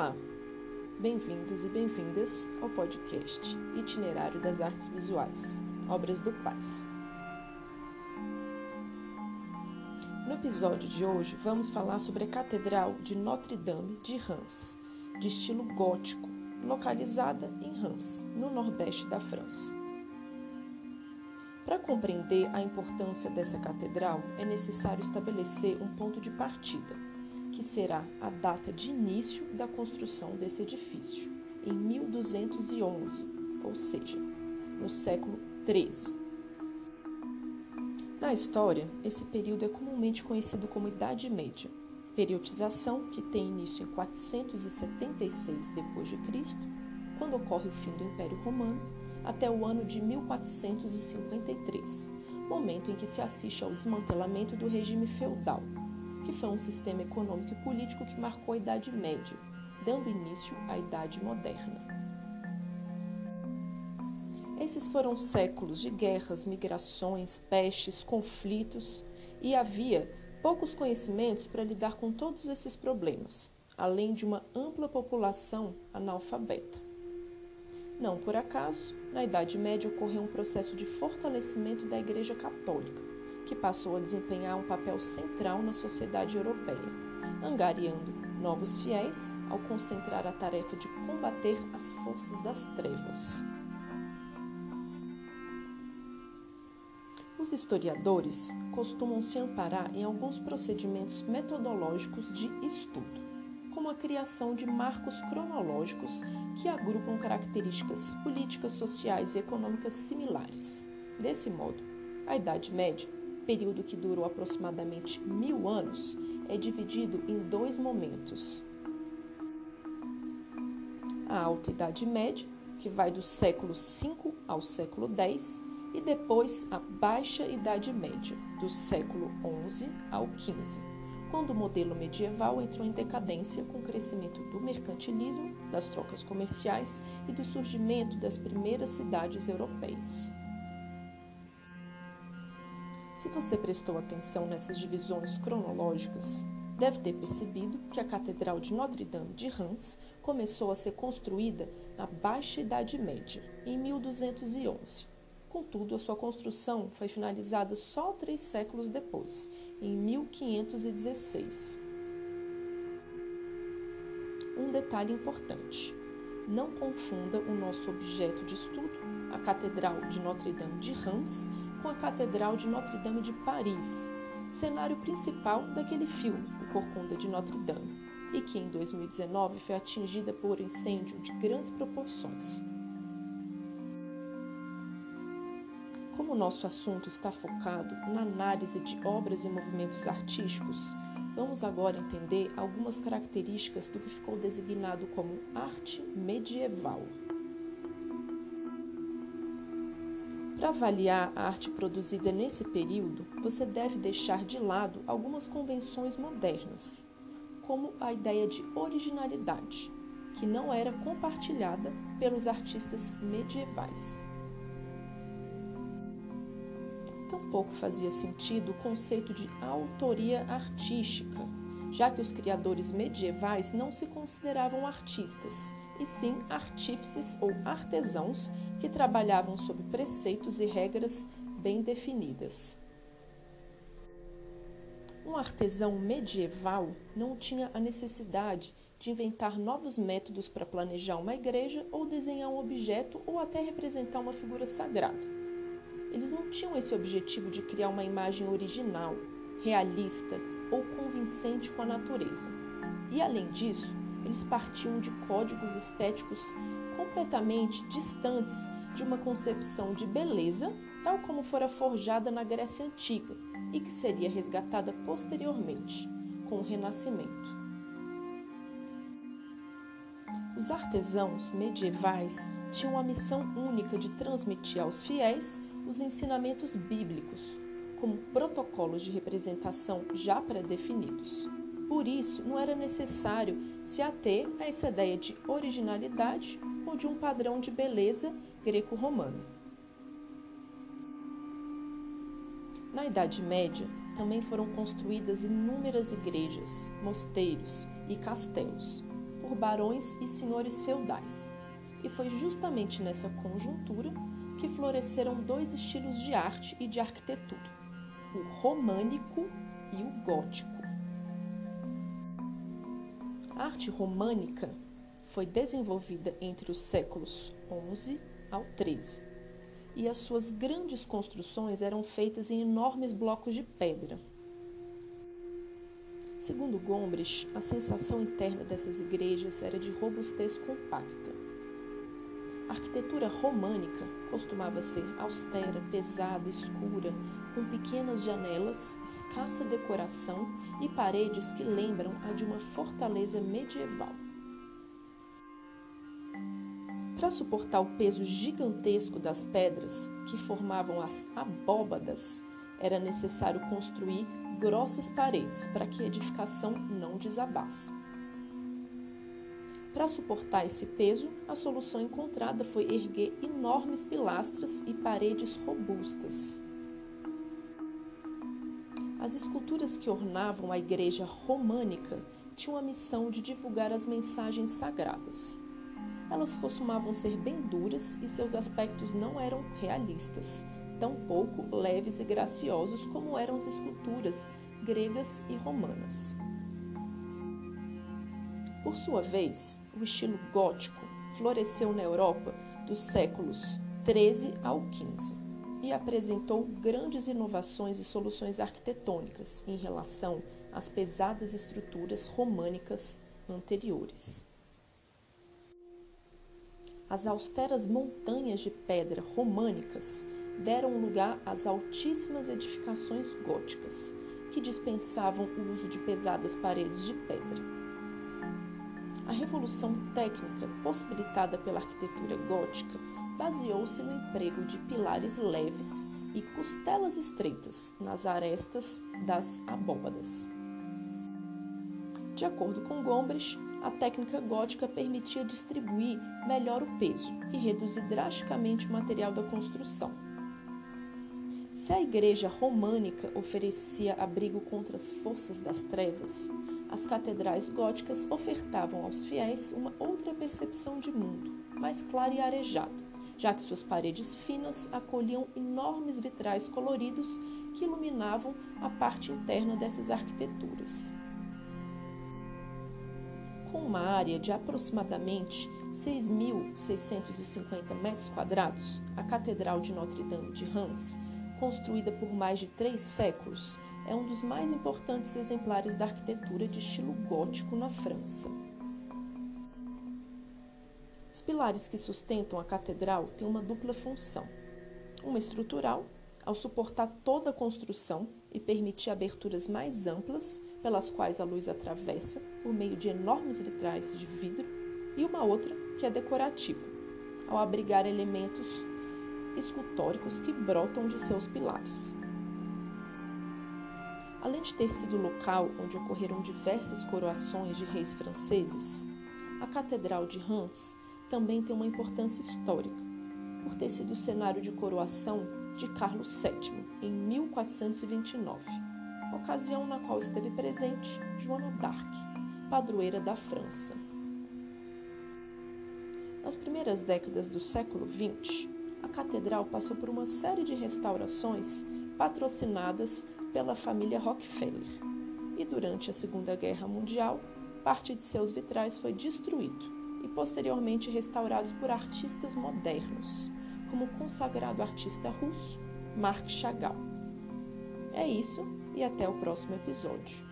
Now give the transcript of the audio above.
Olá, bem-vindos e bem-vindas ao podcast Itinerário das Artes Visuais, Obras do Paz. No episódio de hoje, vamos falar sobre a Catedral de Notre-Dame de Reims, de estilo gótico, localizada em Reims, no nordeste da França. Para compreender a importância dessa catedral, é necessário estabelecer um ponto de partida que será a data de início da construção desse edifício, em 1211, ou seja, no século XIII. Na história, esse período é comumente conhecido como Idade Média, periodização que tem início em 476 d.C., quando ocorre o fim do Império Romano, até o ano de 1453, momento em que se assiste ao desmantelamento do regime feudal que foi um sistema econômico e político que marcou a Idade Média, dando início à Idade Moderna. Esses foram séculos de guerras, migrações, pestes, conflitos e havia poucos conhecimentos para lidar com todos esses problemas, além de uma ampla população analfabeta. Não por acaso, na Idade Média ocorreu um processo de fortalecimento da Igreja Católica, que passou a desempenhar um papel central na sociedade europeia, angariando novos fiéis ao concentrar a tarefa de combater as forças das trevas. Os historiadores costumam se amparar em alguns procedimentos metodológicos de estudo, como a criação de marcos cronológicos que agrupam características políticas, sociais e econômicas similares. Desse modo, a Idade Média período que durou aproximadamente mil anos, é dividido em dois momentos. A Alta Idade Média, que vai do século V ao século X, e depois a Baixa Idade Média, do século XI ao XV, quando o modelo medieval entrou em decadência com o crescimento do mercantilismo, das trocas comerciais e do surgimento das primeiras cidades europeias. Se você prestou atenção nessas divisões cronológicas, deve ter percebido que a Catedral de Notre-Dame de Reims começou a ser construída na Baixa Idade Média, em 1211. Contudo, a sua construção foi finalizada só três séculos depois, em 1516. Um detalhe importante: não confunda o nosso objeto de estudo, a Catedral de Notre-Dame de Reims, com a Catedral de Notre-Dame de Paris, cenário principal daquele filme, O Corcunda de Notre-Dame, e que em 2019 foi atingida por incêndio de grandes proporções. Como o nosso assunto está focado na análise de obras e movimentos artísticos, vamos agora entender algumas características do que ficou designado como arte medieval. Para avaliar a arte produzida nesse período, você deve deixar de lado algumas convenções modernas, como a ideia de originalidade, que não era compartilhada pelos artistas medievais. Tampouco fazia sentido o conceito de autoria artística, já que os criadores medievais não se consideravam artistas, e sim artífices ou artesãos que trabalhavam sob preceitos e regras bem definidas. Um artesão medieval não tinha a necessidade de inventar novos métodos para planejar uma igreja ou desenhar um objeto ou até representar uma figura sagrada. Eles não tinham esse objetivo de criar uma imagem original, realista ou convincente com a natureza. E além disso, eles partiam de códigos estéticos completamente distantes de uma concepção de beleza, tal como fora forjada na Grécia Antiga e que seria resgatada posteriormente, com o Renascimento. Os artesãos medievais tinham a missão única de transmitir aos fiéis os ensinamentos bíblicos, como protocolos de representação já pré-definidos. Por isso, não era necessário se ater a essa ideia de originalidade ou de um padrão de beleza greco-romano. Na Idade Média, também foram construídas inúmeras igrejas, mosteiros e castelos, por barões e senhores feudais. E foi justamente nessa conjuntura que floresceram dois estilos de arte e de arquitetura: o românico e o gótico. A arte românica foi desenvolvida entre os séculos XI ao XIII e as suas grandes construções eram feitas em enormes blocos de pedra. Segundo Gombrich, a sensação interna dessas igrejas era de robustez compacta. A arquitetura românica costumava ser austera, pesada, escura, com pequenas janelas, escassa decoração e paredes que lembram a de uma fortaleza medieval. Para suportar o peso gigantesco das pedras que formavam as abóbadas, era necessário construir grossas paredes para que a edificação não desabasse. Para suportar esse peso, a solução encontrada foi erguer enormes pilastras e paredes robustas. As esculturas que ornavam a igreja românica tinham a missão de divulgar as mensagens sagradas. Elas costumavam ser bem duras e seus aspectos não eram realistas, tampouco leves e graciosos como eram as esculturas gregas e romanas. Por sua vez, o estilo gótico floresceu na Europa dos séculos 13 ao 15 e apresentou grandes inovações e soluções arquitetônicas em relação às pesadas estruturas românicas anteriores. As austeras montanhas de pedra românicas deram lugar às altíssimas edificações góticas, que dispensavam o uso de pesadas paredes de pedra. A revolução técnica possibilitada pela arquitetura gótica baseou-se no emprego de pilares leves e costelas estreitas nas arestas das abóbadas. De acordo com Gombrich, a técnica gótica permitia distribuir melhor o peso e reduzir drasticamente o material da construção. Se a igreja românica oferecia abrigo contra as forças das trevas, as catedrais góticas ofertavam aos fiéis uma outra percepção de mundo, mais clara e arejada já que suas paredes finas acolhiam enormes vitrais coloridos que iluminavam a parte interna dessas arquiteturas. Com uma área de aproximadamente 6.650 metros quadrados, a Catedral de Notre-Dame de Reims, construída por mais de três séculos, é um dos mais importantes exemplares da arquitetura de estilo gótico na França. Os pilares que sustentam a catedral têm uma dupla função. Uma estrutural, ao suportar toda a construção e permitir aberturas mais amplas pelas quais a luz atravessa por meio de enormes vitrais de vidro, e uma outra que é decorativa, ao abrigar elementos escultóricos que brotam de seus pilares. Além de ter sido o local onde ocorreram diversas coroações de reis franceses, a Catedral de Reims também tem uma importância histórica, por ter sido o cenário de coroação de Carlos VII em 1429, ocasião na qual esteve presente Joana d'Arc, padroeira da França. Nas primeiras décadas do século XX, a catedral passou por uma série de restaurações patrocinadas pela família Rockefeller. E durante a Segunda Guerra Mundial, parte de seus vitrais foi destruído e posteriormente restaurados por artistas modernos, como o consagrado artista russo Marc Chagall. É isso e até o próximo episódio.